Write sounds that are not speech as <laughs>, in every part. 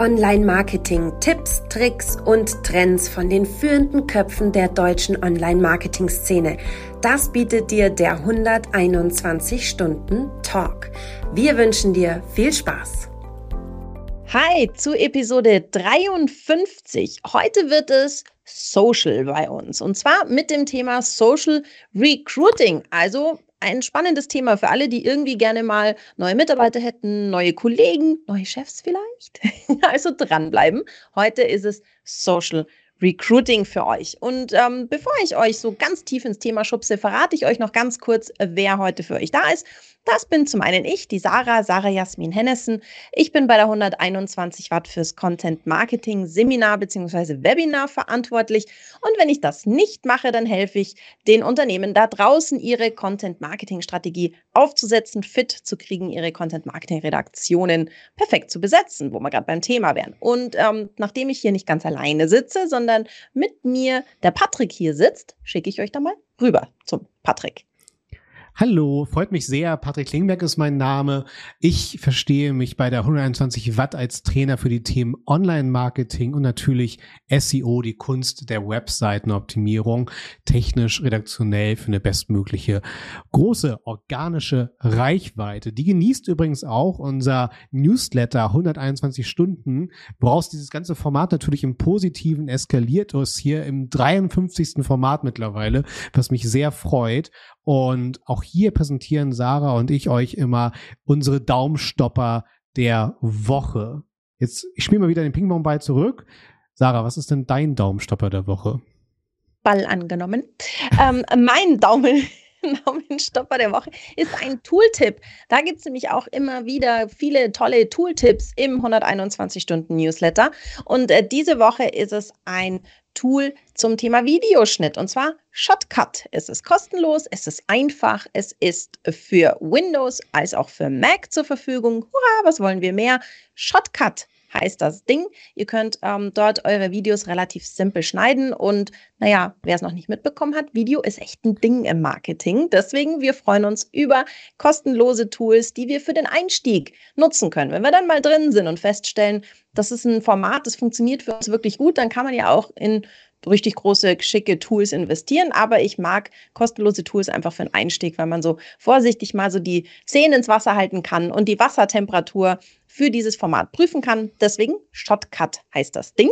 Online-Marketing, Tipps, Tricks und Trends von den führenden Köpfen der deutschen Online-Marketing-Szene. Das bietet dir der 121 Stunden Talk. Wir wünschen dir viel Spaß. Hi zu Episode 53. Heute wird es Social bei uns und zwar mit dem Thema Social Recruiting, also ein spannendes Thema für alle, die irgendwie gerne mal neue Mitarbeiter hätten, neue Kollegen, neue Chefs vielleicht. <laughs> also dranbleiben. Heute ist es Social Recruiting für euch. Und ähm, bevor ich euch so ganz tief ins Thema schubse, verrate ich euch noch ganz kurz, wer heute für euch da ist. Das bin zum einen ich, die Sarah, Sarah Jasmin Hennessen. Ich bin bei der 121 Watt fürs Content Marketing Seminar bzw. Webinar verantwortlich. Und wenn ich das nicht mache, dann helfe ich den Unternehmen da draußen, ihre Content Marketing Strategie aufzusetzen, fit zu kriegen, ihre Content Marketing Redaktionen perfekt zu besetzen, wo wir gerade beim Thema wären. Und ähm, nachdem ich hier nicht ganz alleine sitze, sondern mit mir der Patrick hier sitzt, schicke ich euch da mal rüber zum Patrick. Hallo, freut mich sehr. Patrick Klingberg ist mein Name. Ich verstehe mich bei der 121 Watt als Trainer für die Themen Online-Marketing und natürlich SEO, die Kunst der Webseitenoptimierung, technisch, redaktionell für eine bestmögliche große organische Reichweite. Die genießt übrigens auch unser Newsletter 121 Stunden, woraus dieses ganze Format natürlich im Positiven eskaliert ist, hier im 53. Format mittlerweile, was mich sehr freut. Und auch hier präsentieren Sarah und ich euch immer unsere Daumenstopper der Woche. Jetzt, ich spiele mal wieder den Ping-Pong-Ball zurück. Sarah, was ist denn dein Daumenstopper der Woche? Ball angenommen. ähm, <laughs> mein Daumen, <laughs> Daumenstopper der Woche ist ein Tooltip. Da gibt es nämlich auch immer wieder viele tolle Tooltips im 121 Stunden Newsletter. Und äh, diese Woche ist es ein Tool zum Thema Videoschnitt und zwar Shotcut. Es ist kostenlos, es ist einfach, es ist für Windows als auch für Mac zur Verfügung. Hurra, was wollen wir mehr? Shotcut heißt das Ding. Ihr könnt ähm, dort eure Videos relativ simpel schneiden und naja, wer es noch nicht mitbekommen hat, Video ist echt ein Ding im Marketing. Deswegen, wir freuen uns über kostenlose Tools, die wir für den Einstieg nutzen können. Wenn wir dann mal drin sind und feststellen, das ist ein Format, das funktioniert für uns wirklich gut, dann kann man ja auch in richtig große, schicke Tools investieren, aber ich mag kostenlose Tools einfach für einen Einstieg, weil man so vorsichtig mal so die Zähne ins Wasser halten kann und die Wassertemperatur für dieses Format prüfen kann. Deswegen Shotcut heißt das Ding.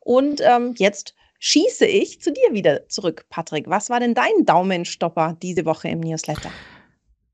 Und ähm, jetzt schieße ich zu dir wieder zurück, Patrick. Was war denn dein Daumenstopper diese Woche im Newsletter?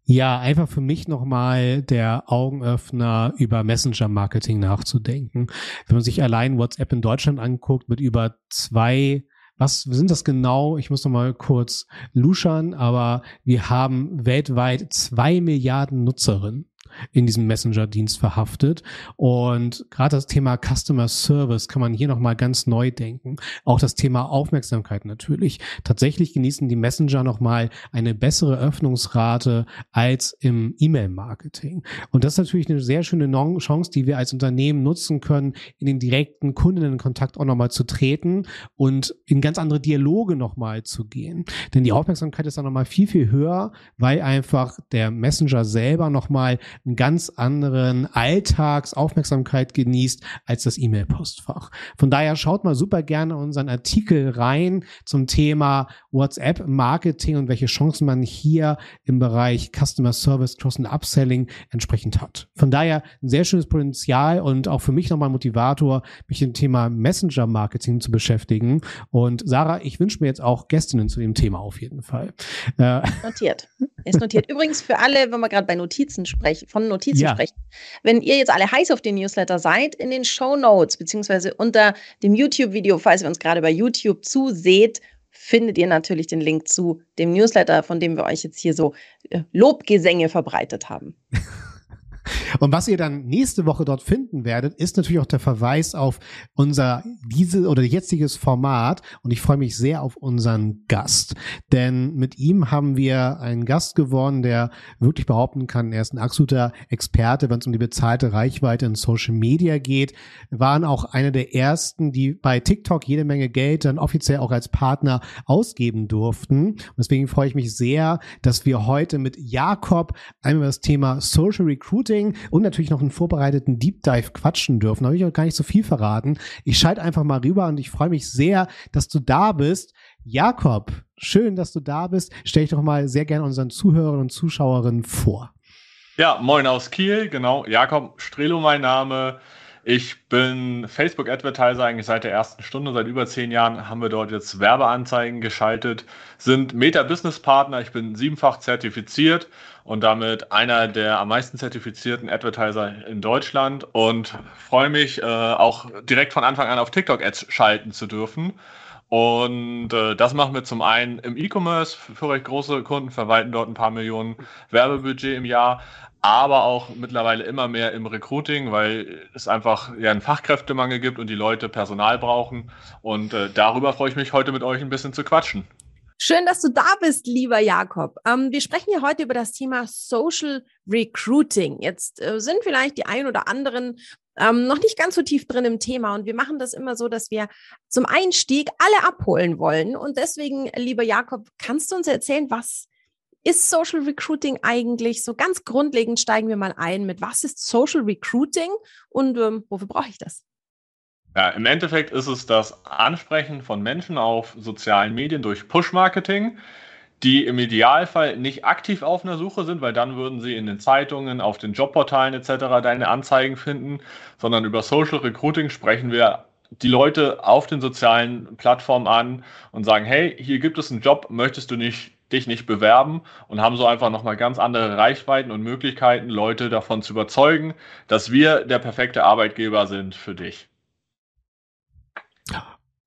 Ja, einfach für mich nochmal der Augenöffner über Messenger-Marketing nachzudenken. Wenn man sich allein WhatsApp in Deutschland anguckt mit über zwei was sind das genau? Ich muss noch mal kurz luschern, aber wir haben weltweit zwei Milliarden Nutzerinnen in diesem Messenger-Dienst verhaftet. Und gerade das Thema Customer Service kann man hier nochmal ganz neu denken. Auch das Thema Aufmerksamkeit natürlich. Tatsächlich genießen die Messenger nochmal eine bessere Öffnungsrate als im E-Mail-Marketing. Und das ist natürlich eine sehr schöne Chance, die wir als Unternehmen nutzen können, in den direkten Kundinnenkontakt auch nochmal zu treten und in ganz andere Dialoge nochmal zu gehen. Denn die Aufmerksamkeit ist dann nochmal viel, viel höher, weil einfach der Messenger selber nochmal einen ganz anderen Alltagsaufmerksamkeit genießt als das E-Mail-Postfach. Von daher schaut mal super gerne unseren Artikel rein zum Thema WhatsApp-Marketing und welche Chancen man hier im Bereich Customer Service, Cross- und Upselling entsprechend hat. Von daher ein sehr schönes Potenzial und auch für mich nochmal Motivator, mich mit dem Thema Messenger-Marketing zu beschäftigen. Und Sarah, ich wünsche mir jetzt auch Gästinnen zu dem Thema auf jeden Fall. Äh, notiert. Ist notiert. <laughs> Übrigens für alle, wenn wir gerade bei Notizen sprechen, von Notizen ja. sprechen. Wenn ihr jetzt alle heiß auf den Newsletter seid, in den Show Notes beziehungsweise unter dem YouTube-Video, falls ihr uns gerade bei YouTube zuseht, findet ihr natürlich den Link zu dem Newsletter, von dem wir euch jetzt hier so äh, Lobgesänge verbreitet haben. <laughs> Und was ihr dann nächste Woche dort finden werdet, ist natürlich auch der Verweis auf unser diese oder jetziges Format. Und ich freue mich sehr auf unseren Gast, denn mit ihm haben wir einen Gast gewonnen, der wirklich behaupten kann, er ist ein absoluter Experte, wenn es um die bezahlte Reichweite in Social Media geht. Wir waren auch einer der ersten, die bei TikTok jede Menge Geld dann offiziell auch als Partner ausgeben durften. Und deswegen freue ich mich sehr, dass wir heute mit Jakob einmal das Thema Social Recruiting Coaching und natürlich noch einen vorbereiteten Deep Dive quatschen dürfen. Da habe ich auch gar nicht so viel verraten. Ich schalte einfach mal rüber und ich freue mich sehr, dass du da bist. Jakob, schön, dass du da bist. Stell dich doch mal sehr gerne unseren Zuhörern und Zuschauerinnen vor. Ja, moin aus Kiel, genau. Jakob Strelo mein Name. Ich bin Facebook-Advertiser eigentlich seit der ersten Stunde. Seit über zehn Jahren haben wir dort jetzt Werbeanzeigen geschaltet, sind Meta-Business-Partner. Ich bin siebenfach zertifiziert und damit einer der am meisten zertifizierten Advertiser in Deutschland und freue mich äh, auch direkt von Anfang an auf TikTok-Ads schalten zu dürfen. Und äh, das machen wir zum einen im E-Commerce für recht große Kunden, verwalten dort ein paar Millionen Werbebudget im Jahr, aber auch mittlerweile immer mehr im Recruiting, weil es einfach ja einen Fachkräftemangel gibt und die Leute Personal brauchen. Und äh, darüber freue ich mich heute mit euch ein bisschen zu quatschen. Schön, dass du da bist, lieber Jakob. Ähm, wir sprechen ja heute über das Thema Social Recruiting. Jetzt äh, sind vielleicht die ein oder anderen ähm, noch nicht ganz so tief drin im Thema und wir machen das immer so, dass wir zum Einstieg alle abholen wollen. Und deswegen, lieber Jakob, kannst du uns erzählen, was ist Social Recruiting eigentlich? So ganz grundlegend steigen wir mal ein mit, was ist Social Recruiting und ähm, wofür brauche ich das? Ja, im Endeffekt ist es das Ansprechen von Menschen auf sozialen Medien durch Push-Marketing, die im Idealfall nicht aktiv auf einer Suche sind, weil dann würden sie in den Zeitungen, auf den Jobportalen etc. deine Anzeigen finden, sondern über Social Recruiting sprechen wir die Leute auf den sozialen Plattformen an und sagen, hey, hier gibt es einen Job, möchtest du nicht dich nicht bewerben und haben so einfach nochmal ganz andere Reichweiten und Möglichkeiten, Leute davon zu überzeugen, dass wir der perfekte Arbeitgeber sind für dich.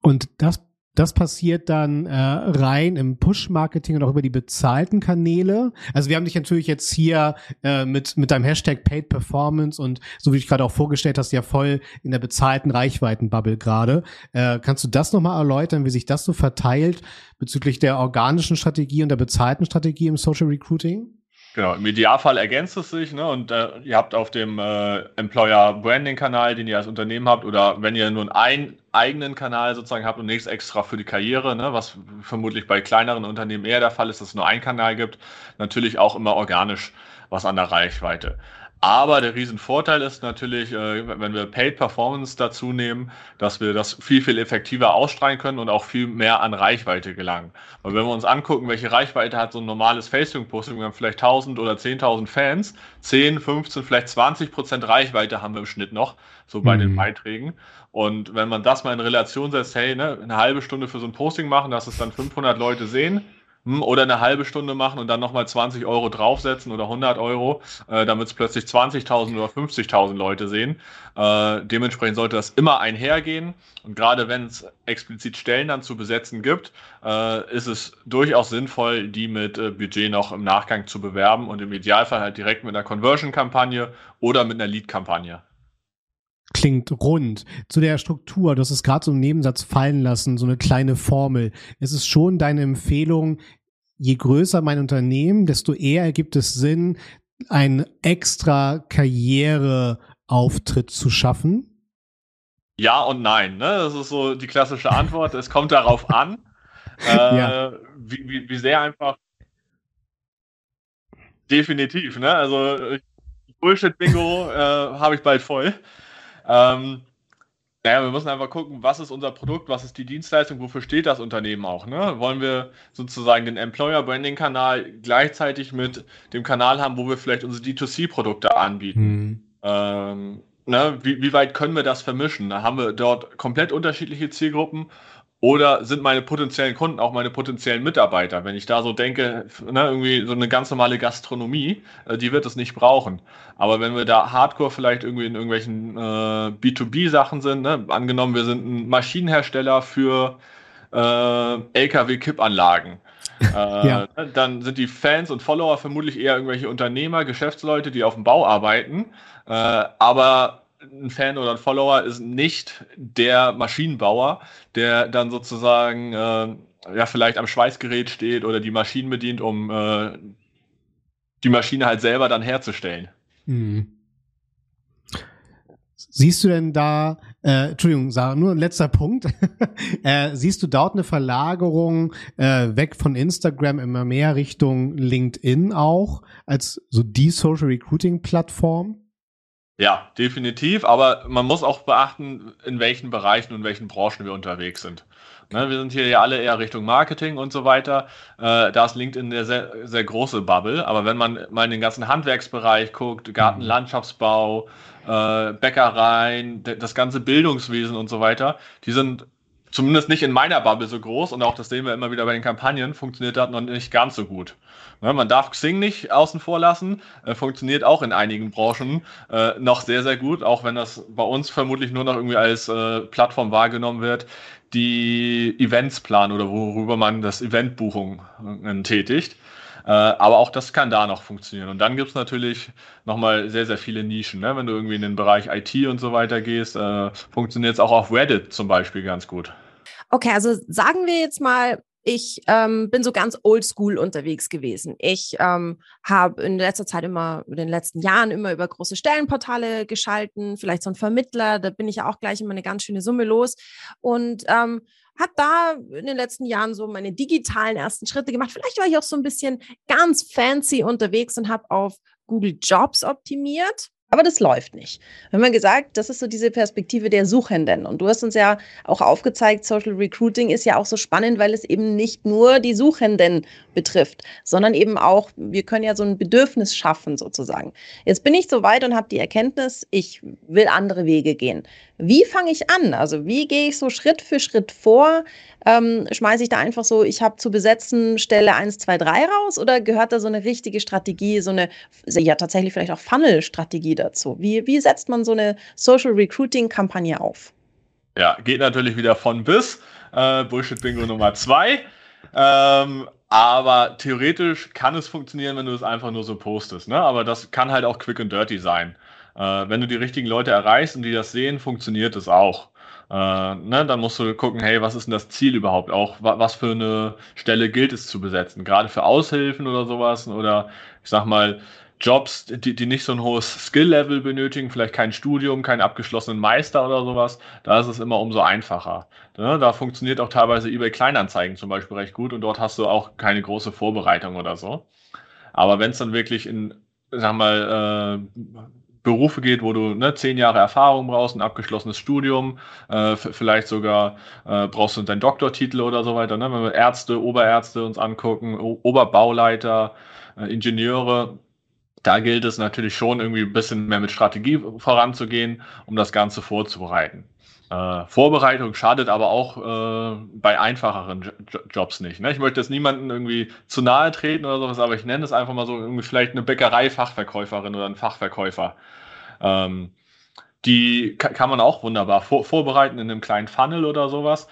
Und das das passiert dann äh, rein im Push-Marketing und auch über die bezahlten Kanäle. Also wir haben dich natürlich jetzt hier äh, mit, mit deinem Hashtag Paid Performance und so wie ich gerade auch vorgestellt hast, ja voll in der bezahlten Reichweitenbubble gerade. Äh, kannst du das nochmal erläutern, wie sich das so verteilt bezüglich der organischen Strategie und der bezahlten Strategie im Social Recruiting? Genau, im Idealfall ergänzt es sich, ne? Und äh, ihr habt auf dem äh, Employer Branding Kanal, den ihr als Unternehmen habt, oder wenn ihr nur einen eigenen Kanal sozusagen habt und nichts extra für die Karriere, ne? was vermutlich bei kleineren Unternehmen eher der Fall ist, dass es nur einen Kanal gibt, natürlich auch immer organisch was an der Reichweite. Aber der Riesenvorteil ist natürlich, äh, wenn wir Paid Performance dazu nehmen, dass wir das viel, viel effektiver ausstrahlen können und auch viel mehr an Reichweite gelangen. Und wenn wir uns angucken, welche Reichweite hat so ein normales Facebook-Posting, wir haben vielleicht 1000 oder 10.000 Fans, 10, 15, vielleicht 20 Prozent Reichweite haben wir im Schnitt noch, so bei mhm. den Beiträgen. Und wenn man das mal in Relation setzt, hey, ne, eine halbe Stunde für so ein Posting machen, dass es dann 500 Leute sehen, oder eine halbe Stunde machen und dann nochmal 20 Euro draufsetzen oder 100 Euro, äh, damit es plötzlich 20.000 oder 50.000 Leute sehen. Äh, dementsprechend sollte das immer einhergehen. Und gerade wenn es explizit Stellen dann zu besetzen gibt, äh, ist es durchaus sinnvoll, die mit äh, Budget noch im Nachgang zu bewerben und im Idealfall halt direkt mit einer Conversion-Kampagne oder mit einer Lead-Kampagne klingt rund. Zu der Struktur, du hast es gerade so im Nebensatz fallen lassen, so eine kleine Formel. Es ist schon deine Empfehlung, je größer mein Unternehmen, desto eher ergibt es Sinn, einen extra Karriereauftritt zu schaffen? Ja und nein. Ne? Das ist so die klassische Antwort. es kommt darauf an, <laughs> äh, ja. wie, wie, wie sehr einfach. Definitiv. Ne? Also Bullshit-Bingo äh, habe ich bald voll. Ähm, naja, wir müssen einfach gucken, was ist unser Produkt, was ist die Dienstleistung, wofür steht das Unternehmen auch. Ne? Wollen wir sozusagen den Employer Branding Kanal gleichzeitig mit dem Kanal haben, wo wir vielleicht unsere D2C-Produkte anbieten? Mhm. Ähm, ne? wie, wie weit können wir das vermischen? Da haben wir dort komplett unterschiedliche Zielgruppen oder sind meine potenziellen Kunden auch meine potenziellen Mitarbeiter? Wenn ich da so denke, ne, irgendwie so eine ganz normale Gastronomie, äh, die wird es nicht brauchen. Aber wenn wir da hardcore vielleicht irgendwie in irgendwelchen äh, B2B-Sachen sind, ne, angenommen, wir sind ein Maschinenhersteller für äh, LKW-Kippanlagen. Äh, <laughs> ja. Ne, dann sind die Fans und Follower vermutlich eher irgendwelche Unternehmer, Geschäftsleute, die auf dem Bau arbeiten. Äh, aber ein Fan oder ein Follower ist nicht der Maschinenbauer, der dann sozusagen äh, ja vielleicht am Schweißgerät steht oder die Maschinen bedient, um äh, die Maschine halt selber dann herzustellen. Mhm. Siehst du denn da, äh, Entschuldigung, Sarah, nur ein letzter Punkt. <laughs> äh, siehst du dort eine Verlagerung äh, weg von Instagram immer mehr Richtung LinkedIn auch als so die Social Recruiting Plattform? Ja, definitiv. Aber man muss auch beachten, in welchen Bereichen und welchen Branchen wir unterwegs sind. Ne, wir sind hier ja alle eher Richtung Marketing und so weiter. Äh, da ist LinkedIn eine sehr, sehr große Bubble. Aber wenn man mal in den ganzen Handwerksbereich guckt, Gartenlandschaftsbau, äh, Bäckereien, das ganze Bildungswesen und so weiter, die sind zumindest nicht in meiner Bubble so groß und auch das sehen wir immer wieder bei den Kampagnen, funktioniert das noch nicht ganz so gut. Ne, man darf Xing nicht außen vor lassen, äh, funktioniert auch in einigen Branchen äh, noch sehr, sehr gut, auch wenn das bei uns vermutlich nur noch irgendwie als äh, Plattform wahrgenommen wird, die Events planen oder worüber man das Eventbuchung tätigt. Äh, aber auch das kann da noch funktionieren. Und dann gibt es natürlich nochmal sehr, sehr viele Nischen. Ne? Wenn du irgendwie in den Bereich IT und so weiter gehst, äh, funktioniert es auch auf Reddit zum Beispiel ganz gut. Okay, also sagen wir jetzt mal, ich ähm, bin so ganz oldschool unterwegs gewesen. Ich ähm, habe in letzter Zeit immer, in den letzten Jahren immer über große Stellenportale geschalten, vielleicht so ein Vermittler, da bin ich ja auch gleich immer eine ganz schöne Summe los und ähm, habe da in den letzten Jahren so meine digitalen ersten Schritte gemacht. Vielleicht war ich auch so ein bisschen ganz fancy unterwegs und habe auf Google Jobs optimiert. Aber das läuft nicht. Wir haben ja gesagt, das ist so diese Perspektive der Suchenden. Und du hast uns ja auch aufgezeigt, Social Recruiting ist ja auch so spannend, weil es eben nicht nur die Suchenden betrifft, sondern eben auch, wir können ja so ein Bedürfnis schaffen sozusagen. Jetzt bin ich so weit und habe die Erkenntnis, ich will andere Wege gehen. Wie fange ich an? Also wie gehe ich so Schritt für Schritt vor? Ähm, schmeiße ich da einfach so, ich habe zu besetzen Stelle 1, 2, 3 raus oder gehört da so eine richtige Strategie, so eine, ja tatsächlich vielleicht auch Funnel-Strategie dazu? Wie, wie setzt man so eine Social Recruiting-Kampagne auf? Ja, geht natürlich wieder von bis. Äh, Bullshit-Bingo Nummer 2. Ähm, aber theoretisch kann es funktionieren, wenn du es einfach nur so postest. Ne? Aber das kann halt auch quick and dirty sein. Äh, wenn du die richtigen Leute erreichst und die das sehen, funktioniert es auch. Äh, ne, dann musst du gucken, hey, was ist denn das Ziel überhaupt auch? Was für eine Stelle gilt es zu besetzen? Gerade für Aushilfen oder sowas oder ich sag mal, Jobs, die, die nicht so ein hohes Skill-Level benötigen, vielleicht kein Studium, keinen abgeschlossenen Meister oder sowas, da ist es immer umso einfacher. Ne, da funktioniert auch teilweise eBay Kleinanzeigen zum Beispiel recht gut und dort hast du auch keine große Vorbereitung oder so. Aber wenn es dann wirklich in, sag mal, äh, Berufe geht, wo du ne, zehn Jahre Erfahrung brauchst, ein abgeschlossenes Studium, äh, vielleicht sogar äh, brauchst du deinen Doktortitel oder so weiter. Ne? Wenn wir Ärzte, Oberärzte uns angucken, o Oberbauleiter, äh, Ingenieure, da gilt es natürlich schon irgendwie ein bisschen mehr mit Strategie voranzugehen, um das Ganze vorzubereiten. Äh, Vorbereitung schadet aber auch äh, bei einfacheren jo Jobs nicht. Ne? Ich möchte jetzt niemanden irgendwie zu nahe treten oder sowas, aber ich nenne es einfach mal so irgendwie vielleicht eine Bäckerei-Fachverkäuferin oder ein Fachverkäufer. Ähm, die kann man auch wunderbar vor vorbereiten in einem kleinen Funnel oder sowas.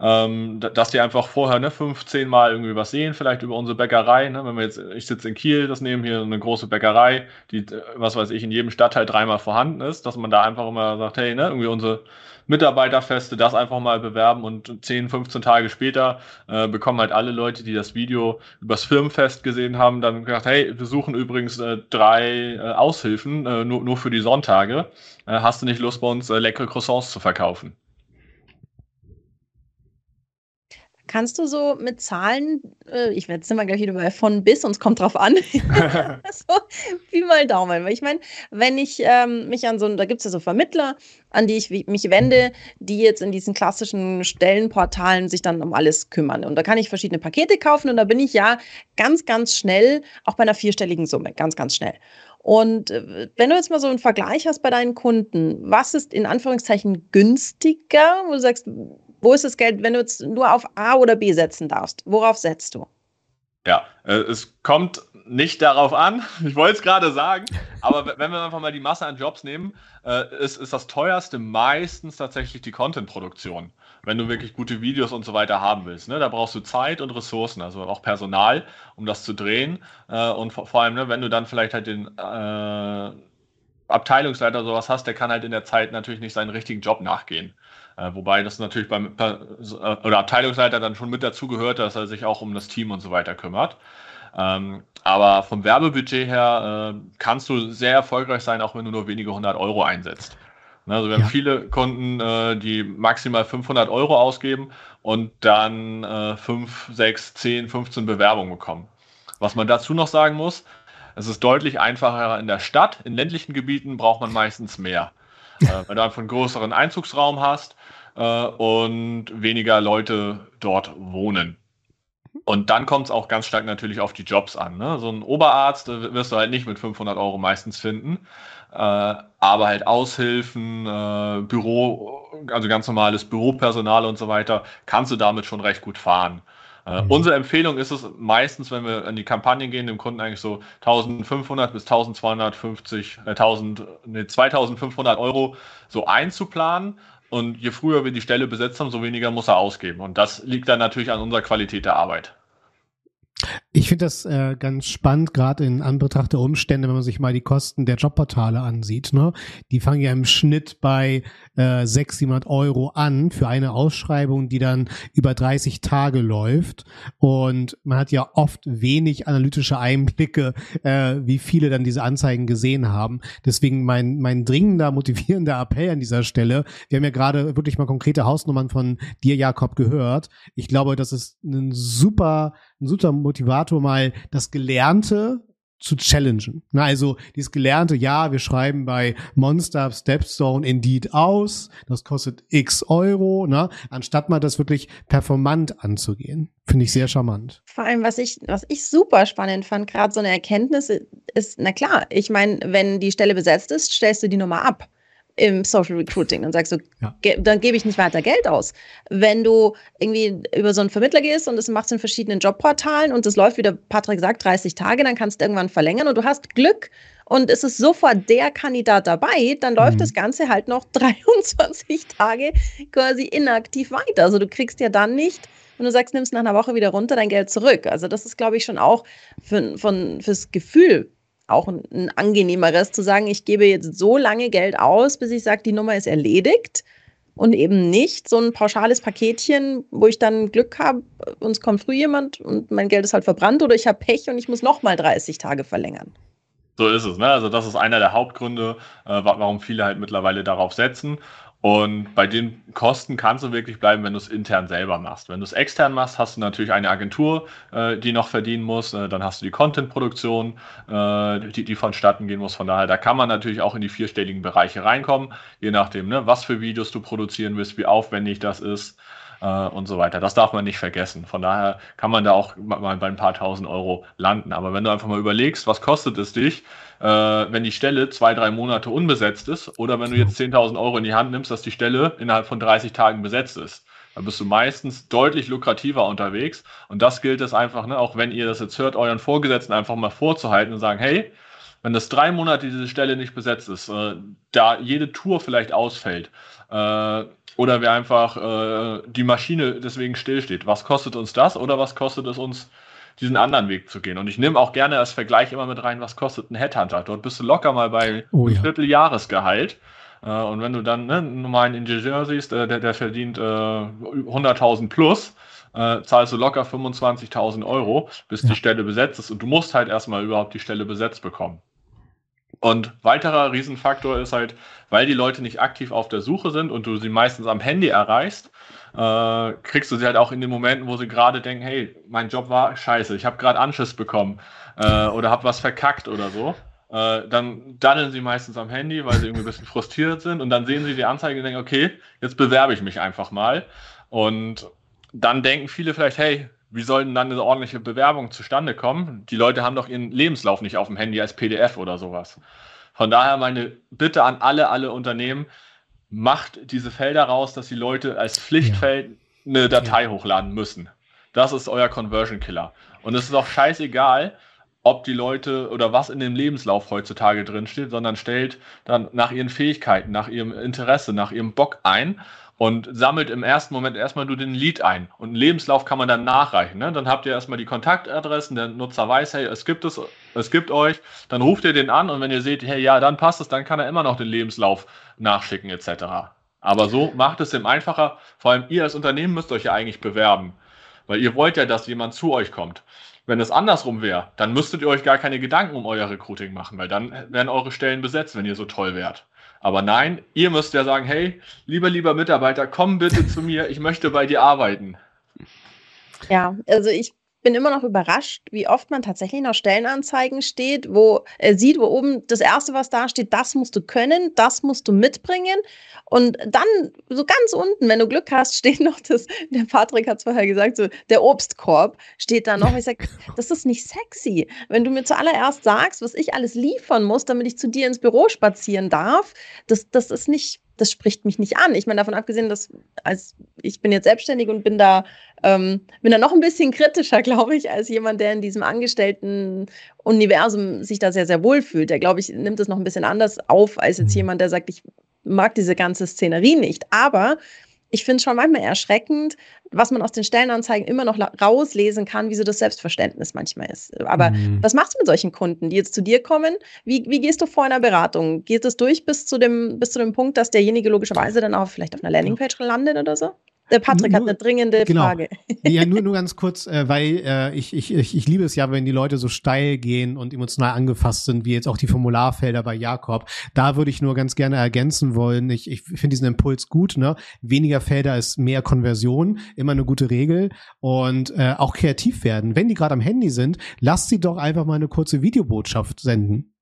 Ähm, dass die einfach vorher ne, 15 Mal irgendwie was sehen, vielleicht über unsere Bäckerei. Ne? Wenn wir jetzt, ich sitze in Kiel, das nehmen hier eine große Bäckerei, die, was weiß ich, in jedem Stadtteil dreimal vorhanden ist, dass man da einfach immer sagt, hey, ne, irgendwie unsere Mitarbeiterfeste, das einfach mal bewerben und 10, 15 Tage später äh, bekommen halt alle Leute, die das Video übers Firmenfest gesehen haben, dann gesagt, hey, wir suchen übrigens äh, drei äh, Aushilfen, äh, nur, nur für die Sonntage. Äh, hast du nicht Lust, bei uns äh, leckere Croissants zu verkaufen? Kannst du so mit Zahlen, äh, ich werde jetzt immer gleich wieder bei von bis, und es kommt drauf an, <laughs> <laughs> so, wie mal Daumen. Weil ich meine, wenn ich ähm, mich an so, da gibt es ja so Vermittler, an die ich mich wende, die jetzt in diesen klassischen Stellenportalen sich dann um alles kümmern. Und da kann ich verschiedene Pakete kaufen und da bin ich ja ganz, ganz schnell, auch bei einer vierstelligen Summe, ganz, ganz schnell. Und äh, wenn du jetzt mal so einen Vergleich hast bei deinen Kunden, was ist in Anführungszeichen günstiger, wo du sagst, wo ist das Geld, wenn du jetzt nur auf A oder B setzen darfst? Worauf setzt du? Ja, äh, es kommt nicht darauf an, <laughs> ich wollte es gerade sagen, aber wenn wir einfach mal die Masse an Jobs nehmen, äh, ist, ist das teuerste meistens tatsächlich die Content-Produktion, wenn du wirklich gute Videos und so weiter haben willst. Ne? Da brauchst du Zeit und Ressourcen, also auch Personal, um das zu drehen. Äh, und vor, vor allem, ne, wenn du dann vielleicht halt den äh, Abteilungsleiter sowas hast, der kann halt in der Zeit natürlich nicht seinen richtigen Job nachgehen. Äh, wobei das natürlich beim äh, oder Abteilungsleiter dann schon mit dazu gehört, dass er sich auch um das Team und so weiter kümmert. Ähm, aber vom Werbebudget her äh, kannst du sehr erfolgreich sein, auch wenn du nur wenige hundert Euro einsetzt. Ne, also wir ja. haben viele Kunden, äh, die maximal 500 Euro ausgeben und dann äh, 5, 6, 10, 15 Bewerbungen bekommen. Was man dazu noch sagen muss, Es ist deutlich einfacher in der Stadt. In ländlichen Gebieten braucht man meistens mehr. Äh, weil du einfach einen größeren Einzugsraum hast äh, und weniger Leute dort wohnen. Und dann kommt es auch ganz stark natürlich auf die Jobs an. Ne? So ein Oberarzt wirst du halt nicht mit 500 Euro meistens finden, äh, aber halt Aushilfen, äh, Büro, also ganz normales Büropersonal und so weiter, kannst du damit schon recht gut fahren. Äh, mhm. Unsere Empfehlung ist es meistens, wenn wir an die Kampagnen gehen, dem Kunden eigentlich so 1500 bis 1250, äh, 1000, nee, 2500 Euro so einzuplanen. Und je früher wir die Stelle besetzt haben, so weniger muss er ausgeben. Und das liegt dann natürlich an unserer Qualität der Arbeit. Ich finde das äh, ganz spannend, gerade in Anbetracht der Umstände, wenn man sich mal die Kosten der Jobportale ansieht. Ne? Die fangen ja im Schnitt bei äh, 600, 700 Euro an für eine Ausschreibung, die dann über 30 Tage läuft. Und man hat ja oft wenig analytische Einblicke, äh, wie viele dann diese Anzeigen gesehen haben. Deswegen mein, mein dringender, motivierender Appell an dieser Stelle. Wir haben ja gerade wirklich mal konkrete Hausnummern von dir, Jakob, gehört. Ich glaube, das ist ein super, ein super Motivator, mal das Gelernte zu challengen. Na, also dieses Gelernte, ja, wir schreiben bei Monster Stepstone Indeed aus, das kostet x Euro, ne? anstatt mal das wirklich performant anzugehen. Finde ich sehr charmant. Vor allem, was ich, was ich super spannend fand, gerade so eine Erkenntnis ist, na klar, ich meine, wenn die Stelle besetzt ist, stellst du die Nummer ab im Social Recruiting. Dann sagst du, ja. dann gebe ich nicht weiter Geld aus. Wenn du irgendwie über so einen Vermittler gehst und das machst in verschiedenen Jobportalen und das läuft, wie der Patrick sagt, 30 Tage, dann kannst du irgendwann verlängern und du hast Glück und es ist sofort der Kandidat dabei, dann läuft mhm. das Ganze halt noch <laughs> 23 Tage quasi inaktiv weiter. Also du kriegst ja dann nicht wenn du sagst, nimmst nach einer Woche wieder runter dein Geld zurück. Also das ist, glaube ich, schon auch für, von, fürs Gefühl auch ein, ein angenehmeres, zu sagen, ich gebe jetzt so lange Geld aus, bis ich sage, die Nummer ist erledigt und eben nicht so ein pauschales Paketchen, wo ich dann Glück habe, uns kommt früh jemand und mein Geld ist halt verbrannt oder ich habe Pech und ich muss nochmal 30 Tage verlängern. So ist es. Ne? Also das ist einer der Hauptgründe, äh, warum viele halt mittlerweile darauf setzen. Und bei den Kosten kannst du wirklich bleiben, wenn du es intern selber machst. Wenn du es extern machst, hast du natürlich eine Agentur, äh, die noch verdienen muss. Äh, dann hast du die Content-Produktion, äh, die, die vonstatten gehen muss. Von daher, da kann man natürlich auch in die vierstelligen Bereiche reinkommen, je nachdem, ne, was für Videos du produzieren willst, wie aufwendig das ist äh, und so weiter. Das darf man nicht vergessen. Von daher kann man da auch mal bei ein paar tausend Euro landen. Aber wenn du einfach mal überlegst, was kostet es dich, äh, wenn die Stelle zwei, drei Monate unbesetzt ist oder wenn du jetzt 10.000 Euro in die Hand nimmst, dass die Stelle innerhalb von 30 Tagen besetzt ist. Da bist du meistens deutlich lukrativer unterwegs. Und das gilt es einfach, ne, auch wenn ihr das jetzt hört, euren Vorgesetzten einfach mal vorzuhalten und sagen, hey, wenn das drei Monate diese Stelle nicht besetzt ist, äh, da jede Tour vielleicht ausfällt äh, oder wir einfach äh, die Maschine deswegen stillsteht, was kostet uns das oder was kostet es uns, diesen anderen Weg zu gehen? Und ich nehme auch gerne als Vergleich immer mit rein, was kostet ein Headhunter? Dort bist du locker mal bei oh, ja. Vierteljahresgehalt. Äh, und wenn du dann ne, einen normalen Ingenieur siehst, äh, der, der verdient äh, 100.000 plus, äh, zahlst du locker 25.000 Euro, bis ja. die Stelle besetzt ist. Und du musst halt erstmal überhaupt die Stelle besetzt bekommen. Und weiterer Riesenfaktor ist halt, weil die Leute nicht aktiv auf der Suche sind und du sie meistens am Handy erreichst, äh, kriegst du sie halt auch in den Momenten, wo sie gerade denken, hey, mein Job war scheiße, ich habe gerade Anschiss bekommen äh, oder habe was verkackt oder so. Äh, dann daddeln sie meistens am Handy, weil sie irgendwie ein bisschen frustriert sind und dann sehen sie die Anzeige und denken, okay, jetzt bewerbe ich mich einfach mal. Und dann denken viele vielleicht, hey, wie soll denn dann eine ordentliche Bewerbung zustande kommen? Die Leute haben doch ihren Lebenslauf nicht auf dem Handy als PDF oder sowas. Von daher meine Bitte an alle, alle Unternehmen, macht diese Felder raus, dass die Leute als Pflichtfeld eine Datei ja. hochladen müssen. Das ist euer Conversion Killer. Und es ist auch scheißegal, ob die Leute oder was in dem Lebenslauf heutzutage drin steht, sondern stellt dann nach ihren Fähigkeiten, nach ihrem Interesse, nach ihrem Bock ein und sammelt im ersten Moment erstmal nur den Lead ein. Und einen Lebenslauf kann man dann nachreichen. Ne? Dann habt ihr erstmal die Kontaktadressen, der Nutzer weiß, hey, es gibt es, es gibt euch. Dann ruft ihr den an und wenn ihr seht, hey, ja, dann passt es, dann kann er immer noch den Lebenslauf nachschicken etc. Aber so macht es ihm einfacher. Vor allem ihr als Unternehmen müsst euch ja eigentlich bewerben. Weil ihr wollt ja, dass jemand zu euch kommt. Wenn es andersrum wäre, dann müsstet ihr euch gar keine Gedanken um euer Recruiting machen, weil dann wären eure Stellen besetzt, wenn ihr so toll wärt. Aber nein, ihr müsst ja sagen, hey, lieber, lieber Mitarbeiter, komm bitte zu mir, ich möchte bei dir arbeiten. Ja, also ich bin immer noch überrascht, wie oft man tatsächlich noch Stellenanzeigen steht, wo er sieht, wo oben das erste, was da steht, das musst du können, das musst du mitbringen. Und dann so ganz unten, wenn du Glück hast, <laughs> steht noch das, der Patrick hat es vorher gesagt, so der Obstkorb steht da noch. <laughs> Ich sage, das ist nicht sexy. Wenn du mir zuallererst sagst, was ich alles liefern muss, damit ich zu dir ins Büro spazieren darf, das, das ist nicht das spricht mich nicht an. Ich meine, davon abgesehen, dass als ich bin jetzt selbstständig und bin da, ähm, bin da noch ein bisschen kritischer, <laughs> glaube ich, als jemand, der in diesem Angestellten-Universum sich da sehr, sehr wohl fühlt. Der, glaube ich, nimmt es noch ein bisschen anders auf, als jetzt mhm. jemand, der sagt, ich mag diese ganze Szenerie nicht. Aber ich finde es schon manchmal erschreckend, was man aus den Stellenanzeigen immer noch rauslesen kann, wie so das Selbstverständnis manchmal ist. Aber mhm. was machst du mit solchen Kunden, die jetzt zu dir kommen? Wie, wie gehst du vor einer Beratung? Geht es durch bis zu, dem, bis zu dem Punkt, dass derjenige logischerweise dann auch vielleicht auf einer Landingpage landet oder so? Der Patrick nur, hat eine dringende genau. Frage. Ja, nur, <laughs> nur ganz kurz, äh, weil äh, ich, ich, ich, ich liebe es ja, wenn die Leute so steil gehen und emotional angefasst sind, wie jetzt auch die Formularfelder bei Jakob. Da würde ich nur ganz gerne ergänzen wollen. Ich, ich finde diesen Impuls gut. Ne? Weniger Felder ist mehr Konversion, immer eine gute Regel. Und äh, auch kreativ werden. Wenn die gerade am Handy sind, lasst sie doch einfach mal eine kurze Videobotschaft senden.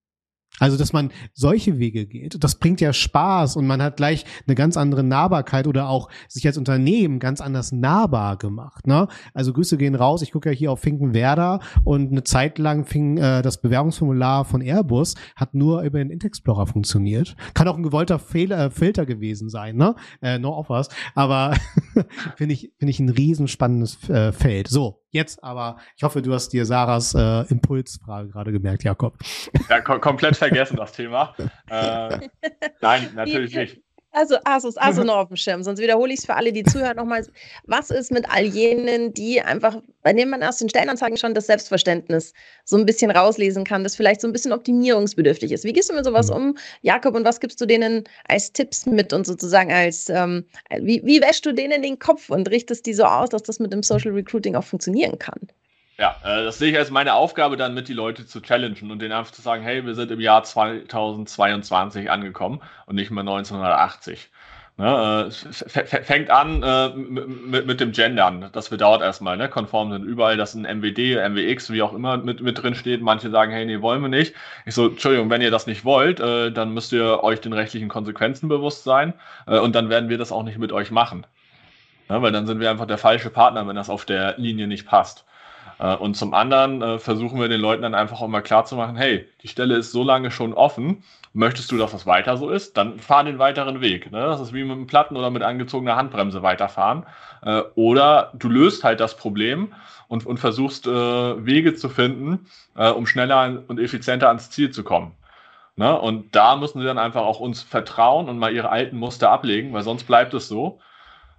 Also, dass man solche Wege geht, das bringt ja Spaß und man hat gleich eine ganz andere Nahbarkeit oder auch sich als Unternehmen ganz anders nahbar gemacht. Ne? Also Grüße gehen raus. Ich gucke ja hier auf Finkenwerder und eine Zeit lang fing äh, das Bewerbungsformular von Airbus hat nur über den Internet Explorer funktioniert. Kann auch ein gewollter Fehler, äh, Filter gewesen sein, ne? Äh, no offers. Aber <laughs> finde ich finde ich ein riesenspannendes äh, Feld. So, Jetzt aber, ich hoffe, du hast dir Sarahs äh, Impulsfrage gerade gemerkt, Jakob. Ja, kom komplett vergessen das Thema. <laughs> Äh, nein, natürlich nicht. Also Asus, also noch auf dem Schirm, sonst wiederhole ich es für alle, die zuhören nochmal. Was ist mit all jenen, die einfach, bei denen man aus den Stellenanzeigen schon das Selbstverständnis so ein bisschen rauslesen kann, das vielleicht so ein bisschen optimierungsbedürftig ist? Wie gehst du mit sowas mhm. um, Jakob, und was gibst du denen als Tipps mit und sozusagen als, ähm, wie, wie wäschst du denen den Kopf und richtest die so aus, dass das mit dem Social Recruiting auch funktionieren kann? Ja, äh, das sehe ich als meine Aufgabe, dann mit die Leute zu challengen und denen einfach zu sagen, hey, wir sind im Jahr 2022 angekommen und nicht mehr 1980. Ne, äh, fängt an äh, mit, dem Gendern. Das wir dauert erstmal, ne? Konform sind überall, dass ein MWD, MWX, wie auch immer mit, mit drin steht. Manche sagen, hey, nee, wollen wir nicht. Ich so, Entschuldigung, wenn ihr das nicht wollt, dann müsst ihr euch den rechtlichen Konsequenzen bewusst sein und dann werden wir das auch nicht mit euch machen. Ne, weil dann sind wir einfach der falsche Partner, wenn das auf der Linie nicht passt. Äh, und zum anderen äh, versuchen wir den Leuten dann einfach auch mal klarzumachen, hey, die Stelle ist so lange schon offen, möchtest du, dass das weiter so ist, dann fahr den weiteren Weg. Ne? Das ist wie mit einem Platten oder mit angezogener Handbremse weiterfahren. Äh, oder du löst halt das Problem und, und versuchst Wege zu finden, um schneller und effizienter ans Ziel zu kommen. Ne? Und da müssen sie dann einfach auch uns vertrauen und mal ihre alten Muster ablegen, weil sonst bleibt es so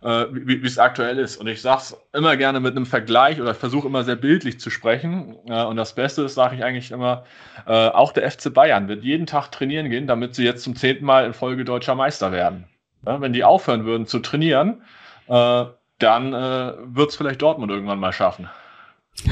äh, wie es aktuell ist. Und ich sage es immer gerne mit einem Vergleich oder versuche immer sehr bildlich zu sprechen. Äh, und das Beste ist, sage ich eigentlich immer, äh, auch der FC Bayern wird jeden Tag trainieren gehen, damit sie jetzt zum zehnten Mal in Folge deutscher Meister werden. Ja, wenn die aufhören würden zu trainieren, äh, dann äh, wird es vielleicht Dortmund irgendwann mal schaffen. <laughs>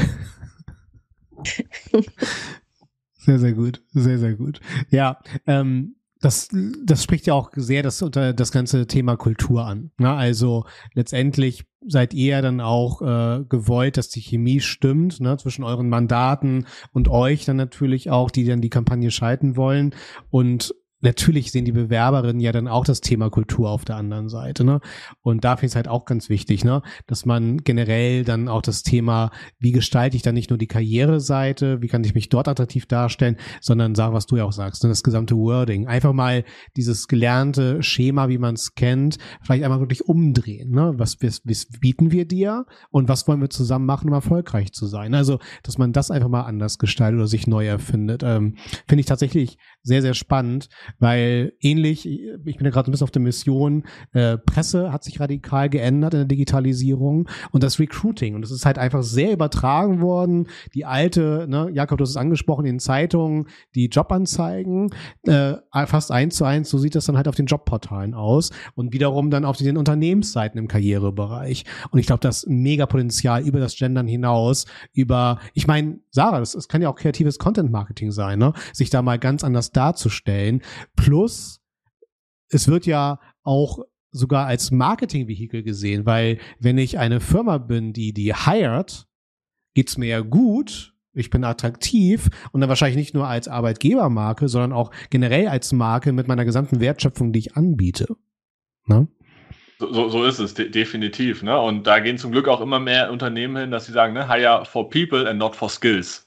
Sehr, sehr gut. Sehr, sehr gut. Ja, ähm, das, das spricht ja auch sehr das, unter das ganze Thema Kultur an. Ne? Also letztendlich seid ihr dann auch äh, gewollt, dass die Chemie stimmt ne? zwischen euren Mandaten und euch dann natürlich auch, die dann die Kampagne schalten wollen. Und natürlich sehen die Bewerberinnen ja dann auch das Thema Kultur auf der anderen Seite. Ne? Und da finde ich es halt auch ganz wichtig, ne? dass man generell dann auch das Thema, wie gestalte ich dann nicht nur die Karriereseite, wie kann ich mich dort attraktiv darstellen, sondern sag, was du ja auch sagst, ne? das gesamte Wording. Einfach mal dieses gelernte Schema, wie man es kennt, vielleicht einmal wirklich umdrehen. Ne? Was, was, was bieten wir dir und was wollen wir zusammen machen, um erfolgreich zu sein? Also, dass man das einfach mal anders gestaltet oder sich neu erfindet, ähm, finde ich tatsächlich sehr, sehr spannend weil ähnlich, ich bin ja gerade ein bisschen auf der Mission, äh, Presse hat sich radikal geändert in der Digitalisierung und das Recruiting und es ist halt einfach sehr übertragen worden. Die alte, ne, Jakob, du hast es angesprochen, in Zeitungen, die Jobanzeigen, äh, fast eins zu eins, so sieht das dann halt auf den Jobportalen aus und wiederum dann auf den Unternehmensseiten im Karrierebereich. Und ich glaube, das mega Potenzial über das Gendern hinaus, über, ich meine, Sarah, das, das kann ja auch kreatives Content-Marketing sein, ne? sich da mal ganz anders darzustellen. Plus, es wird ja auch sogar als Marketingvehikel gesehen, weil wenn ich eine Firma bin, die die hired, geht's mir ja gut, ich bin attraktiv und dann wahrscheinlich nicht nur als Arbeitgebermarke, sondern auch generell als Marke mit meiner gesamten Wertschöpfung, die ich anbiete. Ne? So, so ist es, de definitiv. Ne? Und da gehen zum Glück auch immer mehr Unternehmen hin, dass sie sagen, ne, hire for people and not for skills.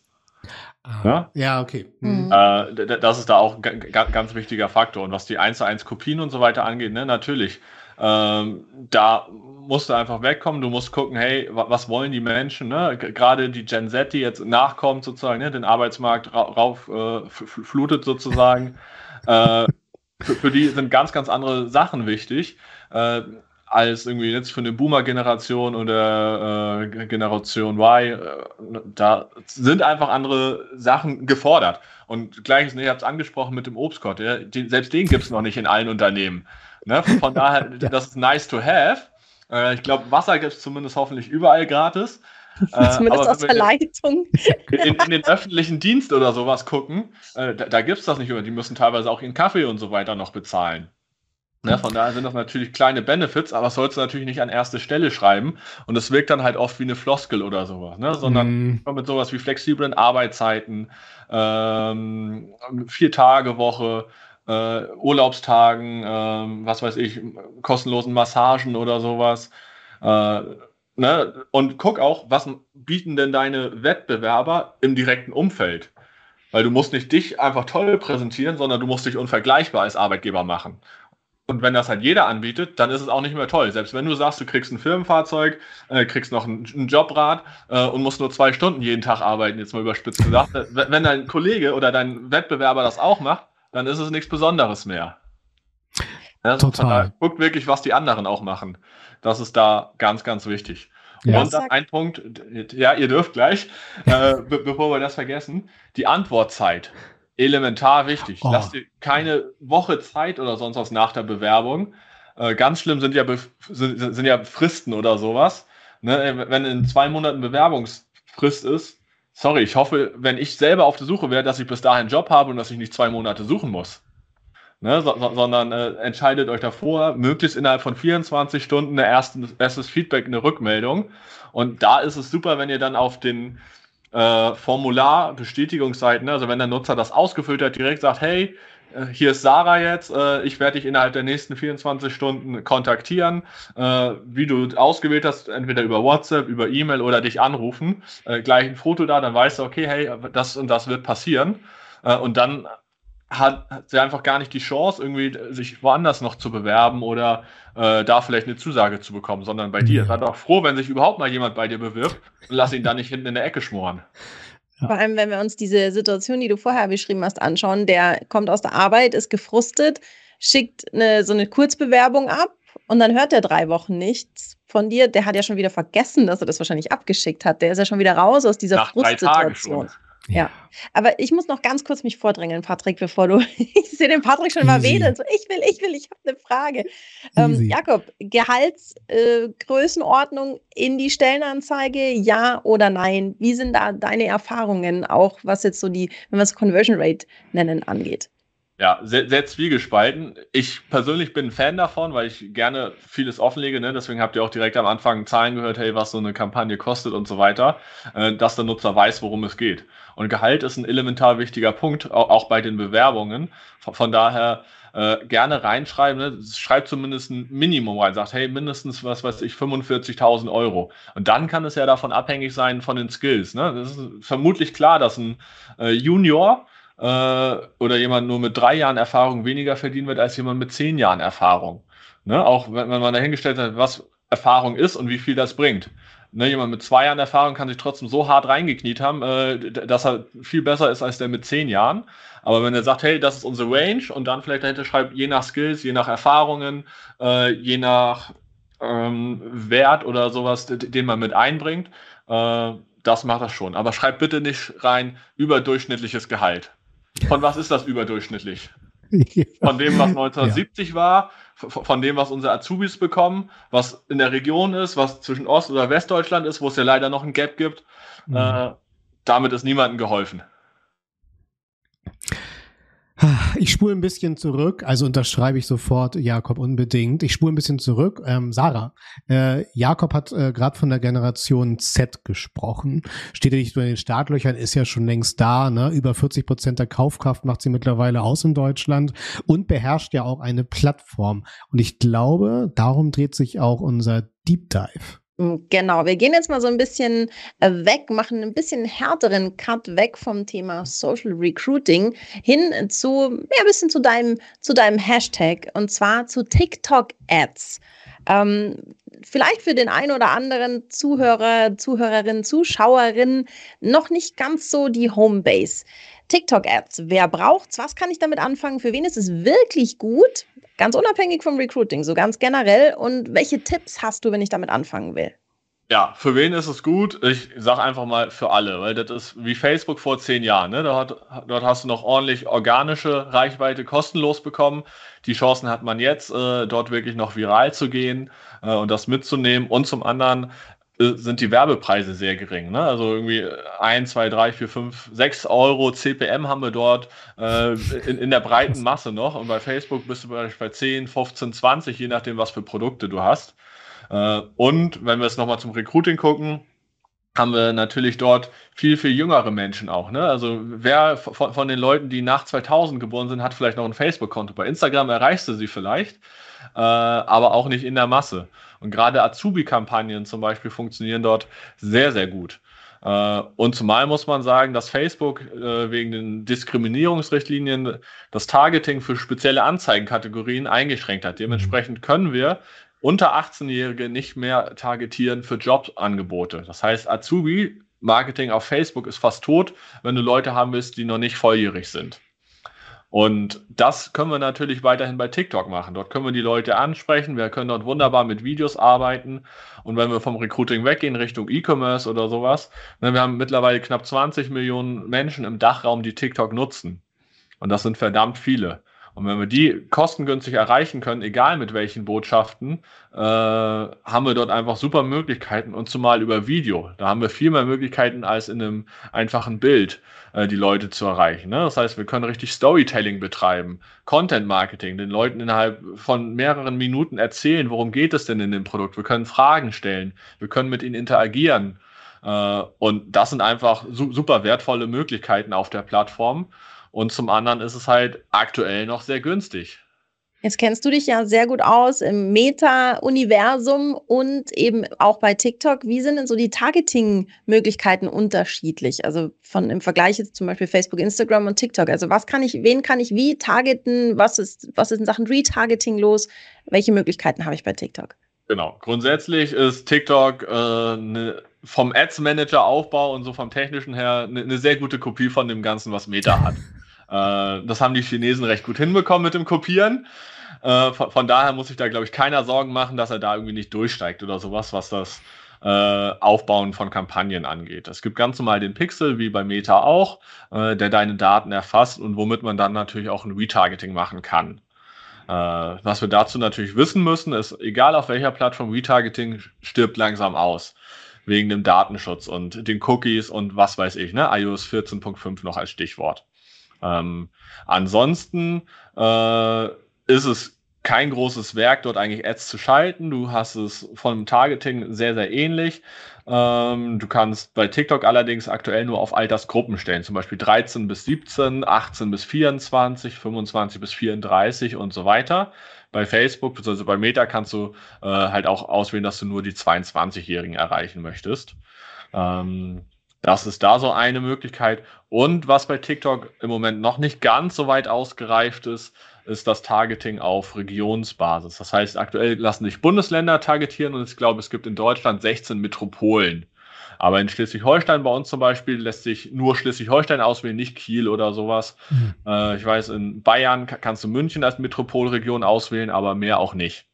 Ah, ja? ja, okay. Mhm. Äh, das ist da auch ein ganz wichtiger Faktor. Und was die 1 zu 1 Kopien und so weiter angeht, ne, natürlich. Ähm, da musst du einfach wegkommen. Du musst gucken, hey, was wollen die Menschen? Ne? Gerade die Gen Z, die jetzt nachkommt, sozusagen, ne? den Arbeitsmarkt ra rauf äh, flutet sozusagen. <laughs> äh, für, für, die sind ganz, ganz andere Sachen wichtig. Äh, als irgendwie jetzt für eine Boomer-Generation oder äh, Generation Y, äh, da sind einfach andere Sachen gefordert. Und gleiches, ne, ihr habt es angesprochen mit dem Obstkorb, ja, die, selbst den gibt es noch nicht in allen Unternehmen. Ne? Von daher, <laughs> das ist nice to have. Äh, ich glaube, Wasser gibt es zumindest hoffentlich überall gratis. <laughs> Äh, zumindest aus der Leitung. In, in, den öffentlichen Dienst oder sowas gucken, äh, da, da gibt es das nicht immer. Die müssen teilweise auch ihren Kaffee und so weiter noch bezahlen. Ne, von daher sind das natürlich kleine Benefits, aber das sollst du natürlich nicht an erste Stelle schreiben. Und es wirkt dann halt oft wie eine Floskel oder sowas, ne? sondern mm. mit sowas wie flexiblen Arbeitszeiten, ähm, vier Tage Woche, äh, Urlaubstagen, äh, was weiß ich, kostenlosen Massagen oder sowas. Äh, ne? Und guck auch, was bieten denn deine Wettbewerber im direkten Umfeld? Weil du musst nicht dich einfach toll präsentieren, sondern du musst dich unvergleichbar als Arbeitgeber machen. Und wenn das halt jeder anbietet, dann ist es auch nicht mehr toll. Selbst wenn du sagst, du kriegst ein Firmenfahrzeug, äh, kriegst noch ein, ein Jobrad äh, und musst nur zwei Stunden jeden Tag arbeiten, jetzt mal überspitzt gesagt. wenn dein Kollege oder dein Wettbewerber das auch macht, dann ist es nichts Besonderes mehr. Ja, Total. Guckt wirklich, was die anderen auch machen. Das ist da ganz, ganz wichtig. Ja. Und dann ein Punkt, ja, ihr dürft gleich, <laughs> äh, be bevor wir das vergessen, die Antwortzeit. Elementar wichtig. Oh. Lass dir keine Woche Zeit oder sonst was nach der Bewerbung. Äh, ganz schlimm sind ja, sind, sind, ja Fristen oder sowas. Ne? Wenn in zwei Monaten Bewerbungsfrist ist, sorry, ich hoffe, wenn ich selber auf der Suche wäre, dass ich bis dahin einen Job habe und dass ich nicht zwei Monate suchen muss. Ne, so, so, sondern äh, entscheidet euch davor, möglichst innerhalb von 24 Stunden ein erstes, erstes Feedback, eine Rückmeldung. Und da ist es super, wenn ihr dann auf den äh, Formular, Bestätigungsseiten, ne, also wenn der Nutzer das ausgefüllt hat, direkt sagt, hey, äh, hier ist Sarah jetzt, äh, ich werde dich innerhalb der nächsten 24 Stunden kontaktieren. Äh, wie du ausgewählt hast, entweder über WhatsApp, über E-Mail oder dich anrufen. gleich ein Foto da, dann weißt du, okay, hey, das und das wird passieren. und dann hat, sie einfach gar nicht die Chance, irgendwie sich woanders noch zu bewerben oder äh, da vielleicht eine Zusage zu bekommen, sondern bei dir. Sei doch froh, wenn sich überhaupt mal jemand bei dir bewirbt und lass ihn da nicht hinten in der Ecke schmoren. Vor allem, wenn wir uns diese Situation, die du vorher beschrieben hast, anschauen, der kommt aus der Arbeit, ist gefrustet, schickt eine, so eine Kurzbewerbung ab und dann hört er drei Wochen nichts von dir. Der hat ja schon wieder vergessen, dass er das wahrscheinlich abgeschickt hat. Der ist ja schon wieder raus aus dieser Nach Frustsituation. Ja. Aber ich muss noch ganz kurz mich vordrängeln, Patrick, bevor du. <laughs> ich sehe den Patrick schon mal wedeln. So, ich will, ich will, ich habe eine Frage. Ähm, Jakob, Gehaltsgrößenordnung äh, in die Stellenanzeige, ja oder nein? Wie sind da deine Erfahrungen, auch was jetzt so die, wenn wir es Conversion Rate nennen, angeht? Ja, sehr, sehr zwiegespalten. Ich persönlich bin ein Fan davon, weil ich gerne vieles offenlege. Ne? Deswegen habt ihr auch direkt am Anfang Zahlen gehört, hey, was so eine Kampagne kostet und so weiter, äh, dass der Nutzer weiß, worum es geht. Und Gehalt ist ein elementar wichtiger Punkt, auch, auch bei den Bewerbungen. Von, von daher äh, gerne reinschreiben. Ne? Schreibt zumindest ein Minimum rein, sagt, hey, mindestens, was weiß ich, 45.000 Euro. Und dann kann es ja davon abhängig sein von den Skills. Ne? Das ist vermutlich klar, dass ein äh, Junior äh, oder jemand nur mit drei Jahren Erfahrung weniger verdienen wird als jemand mit zehn Jahren Erfahrung. Ne? Auch wenn, wenn man dahingestellt hat, was Erfahrung ist und wie viel das bringt. Ne, jemand mit zwei Jahren Erfahrung kann sich trotzdem so hart reingekniet haben, äh, dass er viel besser ist als der mit zehn Jahren. Aber wenn er sagt, hey, das ist unsere Range und dann vielleicht dahinter schreibt, je nach Skills, je nach Erfahrungen, äh, je nach ähm, Wert oder sowas, den man mit einbringt, äh, das macht das schon. Aber schreibt bitte nicht rein überdurchschnittliches Gehalt. Von was ist das überdurchschnittlich? Von dem, was 1970 ja. war, von dem, was unsere Azubis bekommen, was in der Region ist, was zwischen Ost- oder Westdeutschland ist, wo es ja leider noch ein Gap gibt. Mhm. Äh, damit ist niemandem geholfen. Ich spule ein bisschen zurück, also unterschreibe ich sofort Jakob unbedingt. Ich spule ein bisschen zurück. Ähm, Sarah, äh, Jakob hat äh, gerade von der Generation Z gesprochen. Steht ja nicht nur in den Startlöchern, ist ja schon längst da. Ne? Über 40 Prozent der Kaufkraft macht sie mittlerweile aus in Deutschland und beherrscht ja auch eine Plattform. Und ich glaube, darum dreht sich auch unser Deep Dive. Mm, genau, wir gehen jetzt mal so ein bisschen äh, weg, machen ein bisschen härteren Cut weg vom Thema Social Recruiting hin zu, ja, ein bisschen zu deinem, zu deinem Hashtag und zwar zu TikTok Ads. Ähm, vielleicht für den einen oder anderen Zuhörer, Zuhörerin, Zuschauerin noch nicht ganz so die Homebase. TikTok Ads, wer braucht's? Was kann ich damit anfangen? Für wen ist es wirklich gut? Ganz unabhängig vom Recruiting, so ganz generell. Und welche Tipps hast du, wenn ich damit anfangen will? Ja, für wen ist es gut? Ich sage einfach mal für alle, weil das ist wie Facebook vor zehn Jahren. Ne? Dort, dort hast du noch ordentlich organische Reichweite kostenlos bekommen. Die Chancen hat man jetzt, äh, dort wirklich noch viral zu gehen äh, und das mitzunehmen. Und zum anderen sind die Werbepreise sehr gering. Ne? Also irgendwie 1, 2, 3, 4, 5, 6 Euro CPM haben wir dort äh, in, in der breiten Masse noch. Und bei Facebook bist du bei 10, 15, 20, je nachdem, was für Produkte du hast. Äh, und wenn wir es nochmal zum Recruiting gucken, haben wir natürlich dort viel, viel jüngere Menschen auch. Ne? Also wer von, von den Leuten, die nach 2000 geboren sind, hat vielleicht noch ein Facebook-Konto. Bei Instagram erreichst du sie vielleicht, äh, aber auch nicht in der Masse. Und gerade Azubi-Kampagnen zum Beispiel funktionieren dort sehr, sehr gut. Äh, und zumal muss man sagen, dass Facebook äh, wegen den Diskriminierungsrichtlinien das Targeting für spezielle Anzeigenkategorien eingeschränkt hat. Dementsprechend können wir unter 18-Jährige nicht mehr targetieren für Jobangebote. Das heißt, Azubi-Marketing auf Facebook ist fast tot, wenn du Leute haben willst, die noch nicht volljährig sind. Und das können wir natürlich weiterhin bei TikTok machen. Dort können wir die Leute ansprechen. Wir können dort wunderbar mit Videos arbeiten. Und wenn wir vom Recruiting weggehen Richtung E-Commerce oder sowas, dann ne, wir haben mittlerweile knapp 20 Millionen Menschen im Dachraum, die TikTok nutzen. Und das sind verdammt viele. Und wenn wir die kostengünstig erreichen können, egal mit welchen Botschaften, äh, haben wir dort einfach super Möglichkeiten und zumal über Video. Da haben wir viel mehr Möglichkeiten als in einem einfachen Bild äh, die Leute zu erreichen. Ne? Das heißt, wir können richtig Storytelling betreiben, Content Marketing, den Leuten innerhalb von mehreren Minuten erzählen, worum geht es denn in dem Produkt. Wir können Fragen stellen, wir können mit ihnen interagieren. Äh, und das sind einfach su super wertvolle Möglichkeiten auf der Plattform. Und zum anderen ist es halt aktuell noch sehr günstig. Jetzt kennst du dich ja sehr gut aus im Meta-Universum und eben auch bei TikTok. Wie sind denn so die Targeting-Möglichkeiten unterschiedlich? Also von im Vergleich jetzt zum Beispiel Facebook, Instagram und TikTok. Also was kann ich, wen kann ich wie targeten? Was ist, was ist in Sachen Retargeting los? Welche Möglichkeiten habe ich bei TikTok? Genau. Grundsätzlich ist TikTok äh, ne, vom Ads Manager Aufbau und so vom technischen her eine ne sehr gute Kopie von dem Ganzen, was Meta hat. <laughs> Äh, das haben die Chinesen recht gut hinbekommen mit dem Kopieren. Äh, von, von, daher muss sich da, glaube ich, keiner Sorgen machen, dass er da irgendwie nicht durchsteigt oder sowas, was das äh, Aufbauen von Kampagnen angeht. Es gibt ganz normal den Pixel, wie bei Meta auch, äh, der deine Daten erfasst und womit man dann natürlich auch ein Retargeting machen kann. Äh, was wir dazu natürlich wissen müssen, ist, egal auf welcher Plattform, Retargeting stirbt langsam aus wegen dem Datenschutz und den Cookies und was weiß ich, ne? iOS 14.5 noch als Stichwort. Ähm, ansonsten äh, ist es kein großes Werk, dort eigentlich Ads zu schalten. Du hast es vom Targeting sehr, sehr ähnlich. Ähm, du kannst bei TikTok allerdings aktuell nur auf Altersgruppen stellen, zum Beispiel 13 bis 17, 18 bis 24, 25 bis 34 und so weiter. Bei Facebook bzw. bei Meta kannst du äh, halt auch auswählen, dass du nur die 22-Jährigen erreichen möchtest. Ähm, das ist da so eine Möglichkeit. Und was bei TikTok im Moment noch nicht ganz so weit ausgereift ist, ist das Targeting auf Regionsbasis. Das heißt, aktuell lassen sich Bundesländer targetieren und ich glaube, es gibt in Deutschland 16 Metropolen. Aber in Schleswig-Holstein bei uns zum Beispiel lässt sich nur Schleswig-Holstein auswählen, nicht Kiel oder sowas. Mhm. Äh, ich weiß, in Bayern kannst du München als Metropolregion auswählen, aber mehr auch nicht.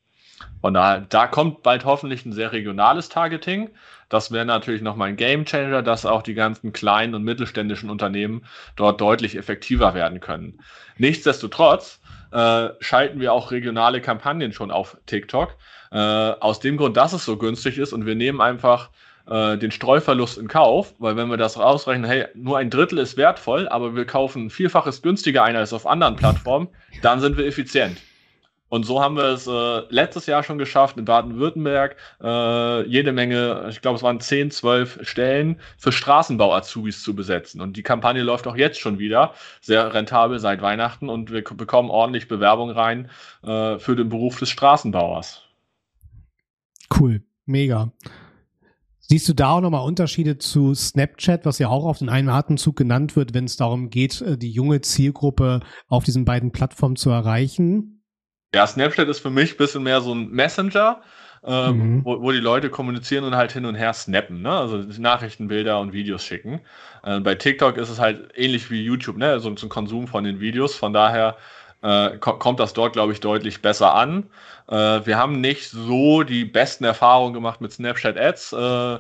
Von daher, da kommt bald hoffentlich ein sehr regionales Targeting. Das wäre natürlich nochmal ein Game Changer, dass auch die ganzen kleinen und mittelständischen Unternehmen dort deutlich effektiver werden können. Nichtsdestotrotz äh, schalten wir auch regionale Kampagnen schon auf TikTok. Äh, aus dem Grund, dass es so günstig ist und wir nehmen einfach äh, den Streuverlust in Kauf, weil wenn wir das rausrechnen, hey, nur ein Drittel ist wertvoll, aber wir kaufen vielfaches günstiger ein als auf anderen Plattformen, dann sind wir effizient. Und so haben wir es äh, letztes Jahr schon geschafft, in Baden-Württemberg äh, jede Menge, ich glaube, es waren 10, 12 Stellen für Straßenbau-Azubis zu besetzen. Und die Kampagne läuft auch jetzt schon wieder sehr rentabel seit Weihnachten und wir bekommen ordentlich Bewerbung rein äh, für den Beruf des Straßenbauers. Cool, mega. Siehst du da auch nochmal Unterschiede zu Snapchat, was ja auch auf den einen Atemzug genannt wird, wenn es darum geht, äh, die junge Zielgruppe auf diesen beiden Plattformen zu erreichen? Ja, Snapchat ist für mich ein bisschen mehr so ein Messenger, ähm, mhm. wo, wo, die Leute kommunizieren und halt hin und her snappen, ne? Also Nachrichten, Bilder und Videos schicken. Äh, bei TikTok ist es halt ähnlich wie YouTube, ne? So, so ein Konsum von den Videos. Von daher äh, kommt das dort, glaube ich, deutlich besser an. Äh, wir haben nicht so die besten Erfahrungen gemacht mit Snapchat Ads äh,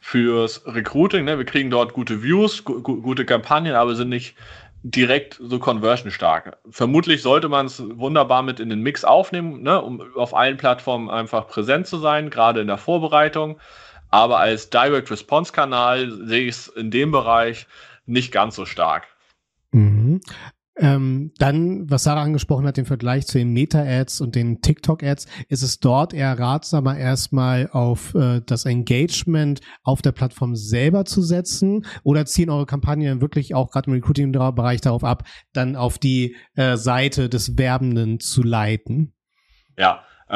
fürs Recruiting. Ne? Wir kriegen dort gute Views, gu gute Kampagnen, aber sind nicht direkt so conversion stark. Vermutlich sollte man es wunderbar mit in den Mix aufnehmen, ne, um auf allen Plattformen einfach präsent zu sein, gerade in der Vorbereitung. Aber als Direct Response Kanal sehe ich es in dem Bereich nicht ganz so stark. Mhm. Ähm, dann, was Sarah angesprochen hat, im Vergleich zu den Meta-Ads und den TikTok-Ads, ist es dort eher ratsamer, erstmal auf äh, das Engagement auf der Plattform selber zu setzen oder ziehen eure Kampagnen wirklich auch gerade im Recruiting-Bereich darauf ab, dann auf die äh, Seite des Werbenden zu leiten? Ja, äh,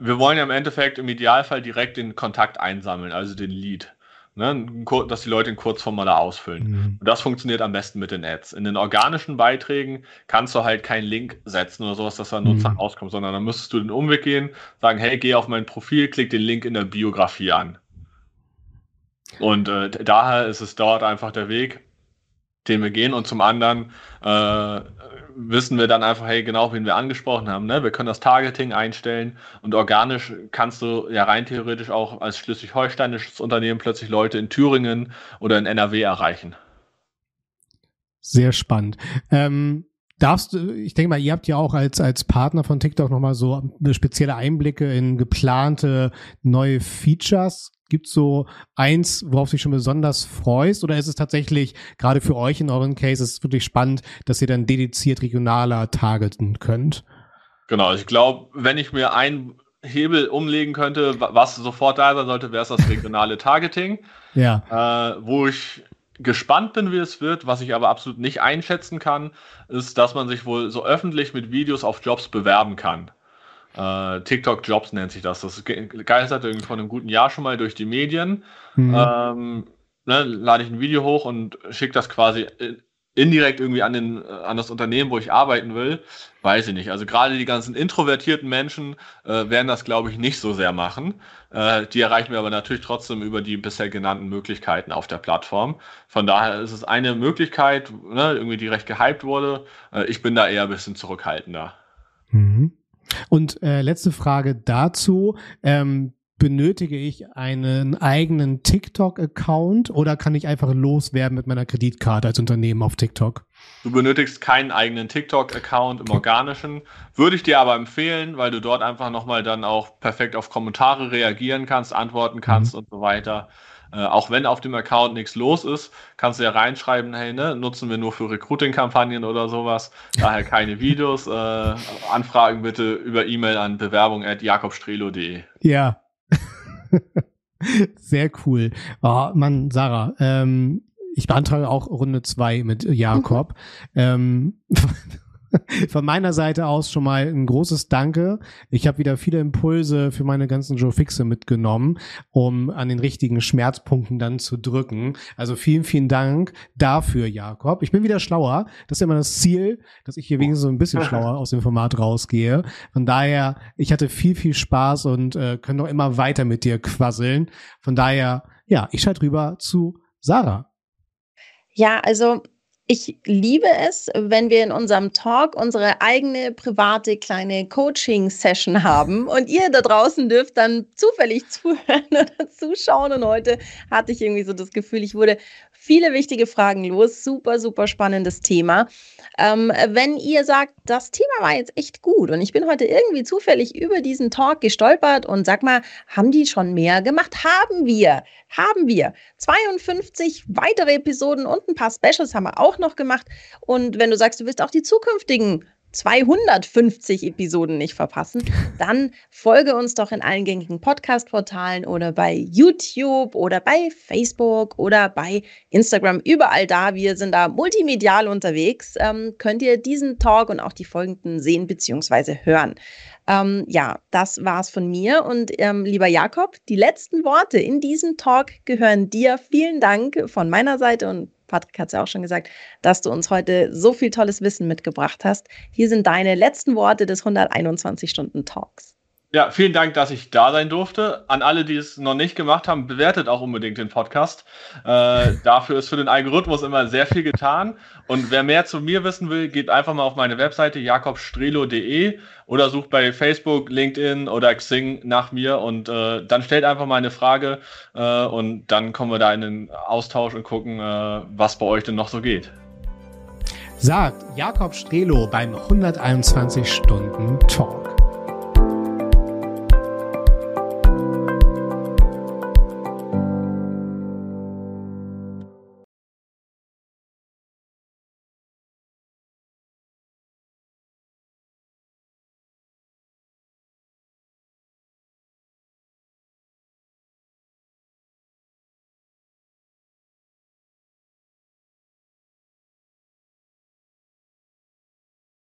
wir wollen ja im Endeffekt im Idealfall direkt den Kontakt einsammeln, also den Lead ne, dass die Leute ein Kurzformular ausfüllen. Mhm. Und das funktioniert am besten mit den Ads. In den organischen Beiträgen kannst du halt keinen Link setzen oder sowas, dass da Nutzer mhm. rauskommt, sondern dann müsstest du den Umweg gehen, sagen, hey, geh auf mein Profil, klick den Link in der Biografie an. Und äh, daher ist es dort einfach der Weg, den wir gehen. Und zum anderen äh, wissen wir dann einfach, hey, genau, wen wir angesprochen haben. Ne? Wir können das Targeting einstellen und organisch kannst du ja rein theoretisch auch als schleswig-holsteinisches Unternehmen plötzlich Leute in Thüringen oder in NRW erreichen. Sehr spannend. Ähm, darfst du, ich denke mal, ihr habt ja auch als, als Partner von TikTok nochmal so spezielle Einblicke in geplante neue Features Gibt es so eins, worauf du dich schon besonders freust? Oder ist es tatsächlich gerade für euch in euren Cases wirklich spannend, dass ihr dann dediziert regionaler targeten könnt? Genau, ich glaube, wenn ich mir einen Hebel umlegen könnte, was sofort da sein sollte, wäre es das regionale Targeting. ja. Äh, wo ich gespannt bin, wie es wird, was ich aber absolut nicht einschätzen kann, ist, dass man sich wohl so öffentlich mit Videos auf Jobs bewerben kann. Äh, TikTok Jobs nennt sich das. Das geistert irgendwie vor einem guten Jahr schon mal durch die Medien. Mhm. Ähm, ne, lade ich ein Video hoch und schicke das quasi indirekt irgendwie an, den, an das Unternehmen, wo ich arbeiten will. Weiß ich nicht. Also gerade die ganzen introvertierten Menschen äh, werden das, glaube ich, nicht so sehr machen. Äh, die erreichen wir aber natürlich trotzdem über die bisher genannten Möglichkeiten auf der Plattform. Von daher ist es eine Möglichkeit, ne, irgendwie die recht gehypt wurde. Äh, ich bin da eher ein bisschen zurückhaltender. Mhm. Und äh, letzte Frage dazu. Ähm, benötige ich einen eigenen TikTok-Account oder kann ich einfach loswerden mit meiner Kreditkarte als Unternehmen auf TikTok? Du benötigst keinen eigenen TikTok-Account im Organischen. Würde ich dir aber empfehlen, weil du dort einfach nochmal dann auch perfekt auf Kommentare reagieren kannst, antworten kannst mhm. und so weiter. Äh, auch wenn auf dem Account nichts los ist, kannst du ja reinschreiben, hey, ne, nutzen wir nur für Recruiting-Kampagnen oder sowas. Daher keine <laughs> Videos. Äh, Anfragen bitte über E-Mail an bewerbung.jakobstrelo.de. Ja. <laughs> Sehr cool. Oh, Mann, Sarah, ähm, ich beantrage auch Runde zwei mit Jakob. <laughs> ähm, <laughs> Von meiner Seite aus schon mal ein großes Danke. Ich habe wieder viele Impulse für meine ganzen Joe Fixe mitgenommen, um an den richtigen Schmerzpunkten dann zu drücken. Also vielen, vielen Dank dafür, Jakob. Ich bin wieder schlauer. Das ist immer das Ziel, dass ich hier wenigstens so ein bisschen <laughs> schlauer aus dem Format rausgehe. Von daher, ich hatte viel, viel Spaß und äh, können noch immer weiter mit dir quasseln. Von daher, ja, ich schalte rüber zu Sarah. Ja, also ich liebe es, wenn wir in unserem Talk unsere eigene private kleine Coaching-Session haben und ihr da draußen dürft dann zufällig <laughs> zuhören oder zuschauen. Und heute hatte ich irgendwie so das Gefühl, ich wurde viele wichtige Fragen los. Super, super spannendes Thema. Ähm, wenn ihr sagt, das Thema war jetzt echt gut und ich bin heute irgendwie zufällig über diesen Talk gestolpert und sag mal, haben die schon mehr gemacht? Haben wir, haben wir. 52 weitere Episoden und ein paar Specials haben wir auch noch gemacht. Und wenn du sagst, du willst auch die zukünftigen 250 Episoden nicht verpassen, <laughs> dann folge uns doch in allen gängigen Podcast-Portalen oder bei YouTube oder bei Facebook oder bei Instagram. Überall da, wir sind da multimedial unterwegs, ähm, könnt ihr diesen Talk und auch die folgenden sehen bzw. hören. Ähm, ja, das war's von mir. Und ähm, lieber Jakob, die letzten Worte in diesem Talk gehören dir. Vielen Dank von meiner Seite und Patrick hat es ja auch schon gesagt, dass du uns heute so viel tolles Wissen mitgebracht hast. Hier sind deine letzten Worte des 121 Stunden Talks. Ja, vielen Dank, dass ich da sein durfte. An alle, die es noch nicht gemacht haben, bewertet auch unbedingt den Podcast. Äh, dafür ist für den Algorithmus immer sehr viel getan. Und wer mehr zu mir wissen will, geht einfach mal auf meine Webseite jakobstrelo.de oder sucht bei Facebook, LinkedIn oder Xing nach mir und äh, dann stellt einfach mal eine Frage äh, und dann kommen wir da in den Austausch und gucken, äh, was bei euch denn noch so geht. Sagt Jakob Strelo beim 121 Stunden Talk.